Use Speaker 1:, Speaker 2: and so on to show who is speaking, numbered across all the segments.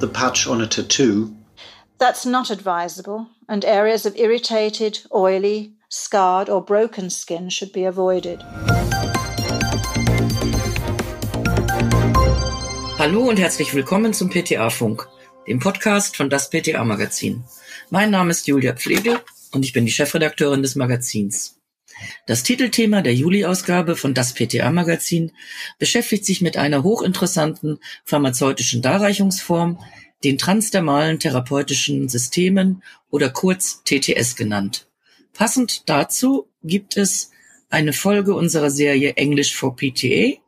Speaker 1: the patch on a tattoo?
Speaker 2: That's not advisable, and areas of irritated, oily, scarred, or broken skin should be avoided.
Speaker 3: Hallo und herzlich willkommen zum PTA-Funk, dem Podcast von das PTA-Magazin. Mein Name ist Julia Pflegel und ich bin die Chefredakteurin des Magazins. Das Titelthema der Juli-Ausgabe von das PTA-Magazin beschäftigt sich mit einer hochinteressanten pharmazeutischen Darreichungsform, den transdermalen therapeutischen Systemen oder kurz TTS genannt. Passend dazu gibt es eine Folge unserer Serie English for PTA.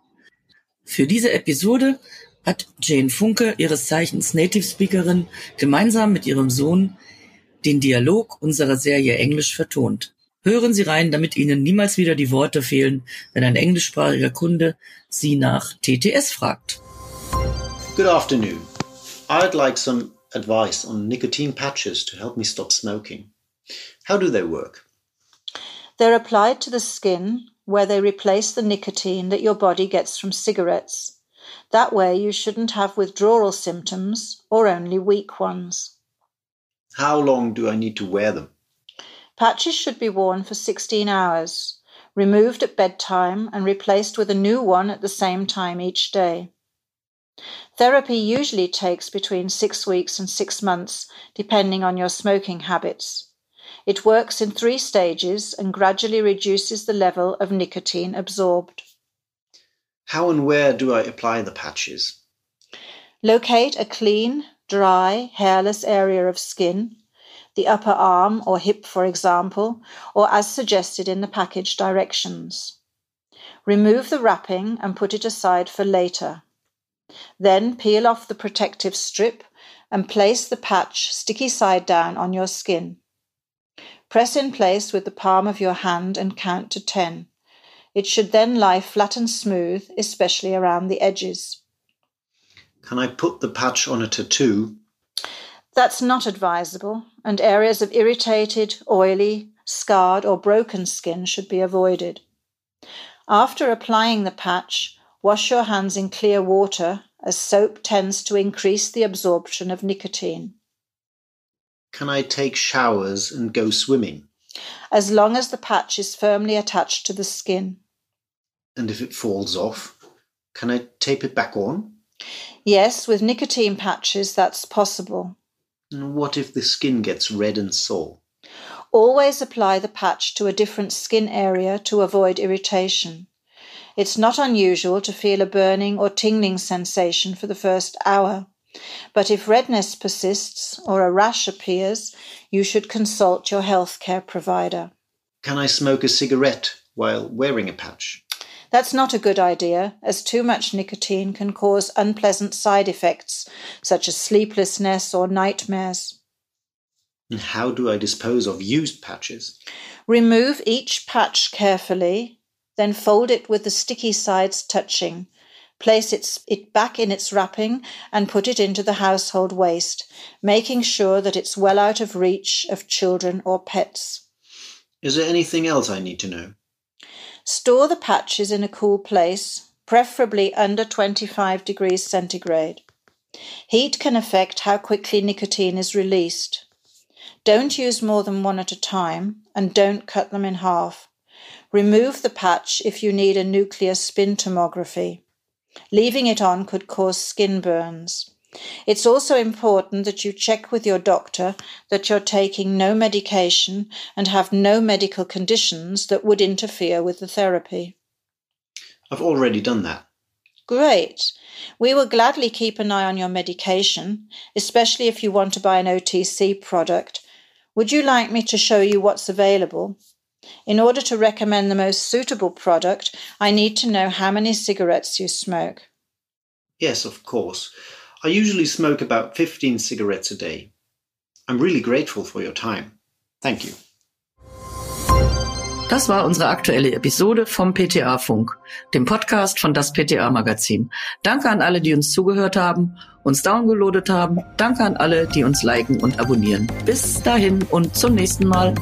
Speaker 3: Für diese Episode hat Jane Funke, ihres Zeichens Native Speakerin, gemeinsam mit ihrem Sohn den Dialog unserer Serie Englisch vertont. Hören Sie rein, damit Ihnen niemals wieder die Worte fehlen, wenn ein englischsprachiger Kunde Sie nach TTS fragt.
Speaker 1: Good afternoon. I'd like some advice on nicotine patches to help me stop smoking. How do they work?
Speaker 2: They're applied to the skin where they replace the nicotine that your body gets from cigarettes. That way, you shouldn't have withdrawal symptoms or only weak ones.
Speaker 1: How long do I need to wear them?
Speaker 2: Patches should be worn for 16 hours, removed at bedtime, and replaced with a new one at the same time each day. Therapy usually takes between six weeks and six months, depending on your smoking habits. It works in three stages and gradually reduces the level of nicotine absorbed.
Speaker 1: How and where do I apply the patches?
Speaker 2: Locate a clean, dry, hairless area of skin, the upper arm or hip, for example, or as suggested in the package directions. Remove the wrapping and put it aside for later. Then peel off the protective strip and place the patch sticky side down on your skin. Press in place with the palm of your hand and count to 10. It should then lie flat and smooth, especially around the edges.
Speaker 1: Can I put the patch on a tattoo?
Speaker 2: That's not advisable, and areas of irritated, oily, scarred, or broken skin should be avoided. After applying the patch, wash your hands in clear water, as soap tends to increase the absorption of nicotine.
Speaker 1: Can I take showers and go swimming?
Speaker 2: As long as the patch is firmly attached to the skin.
Speaker 1: And if it falls off, can I tape it back on?
Speaker 2: Yes, with nicotine patches that's possible.
Speaker 1: And what if the skin gets red and sore?
Speaker 2: Always apply the patch to a different skin area to avoid irritation. It's not unusual to feel a burning or tingling sensation for the first hour. But if redness persists or a rash appears, you should consult your healthcare provider.
Speaker 1: Can I smoke a cigarette while wearing a patch?
Speaker 2: That's not a good idea, as too much nicotine can cause unpleasant side effects, such as sleeplessness or nightmares.
Speaker 1: And how do I dispose of used patches?
Speaker 2: Remove each patch carefully, then fold it with the sticky sides touching. Place it, it back in its wrapping and put it into the household waste, making sure that it's well out of reach of children or pets.
Speaker 1: Is there anything else I need to know?
Speaker 2: Store the patches in a cool place, preferably under 25 degrees centigrade. Heat can affect how quickly nicotine is released. Don't use more than one at a time and don't cut them in half. Remove the patch if you need a nuclear spin tomography. Leaving it on could cause skin burns. It's also important that you check with your doctor that you're taking no medication and have no medical conditions that would interfere with the therapy.
Speaker 1: I've already done that.
Speaker 2: Great. We will gladly keep an eye on your medication, especially if you want to buy an OTC product. Would you like me to show you what's available? In order to recommend the most suitable product, I need to know how many cigarettes you smoke.
Speaker 1: Yes, of course. I usually smoke about 15 cigarettes a day. I'm really grateful for your time. Thank you.
Speaker 3: Das war unsere aktuelle Episode vom PTA Funk, dem Podcast von das PTA Magazin. Danke an alle, die uns zugehört haben, uns downgeloadet haben. Danke an alle, die uns liken und abonnieren. Bis dahin und zum nächsten Mal.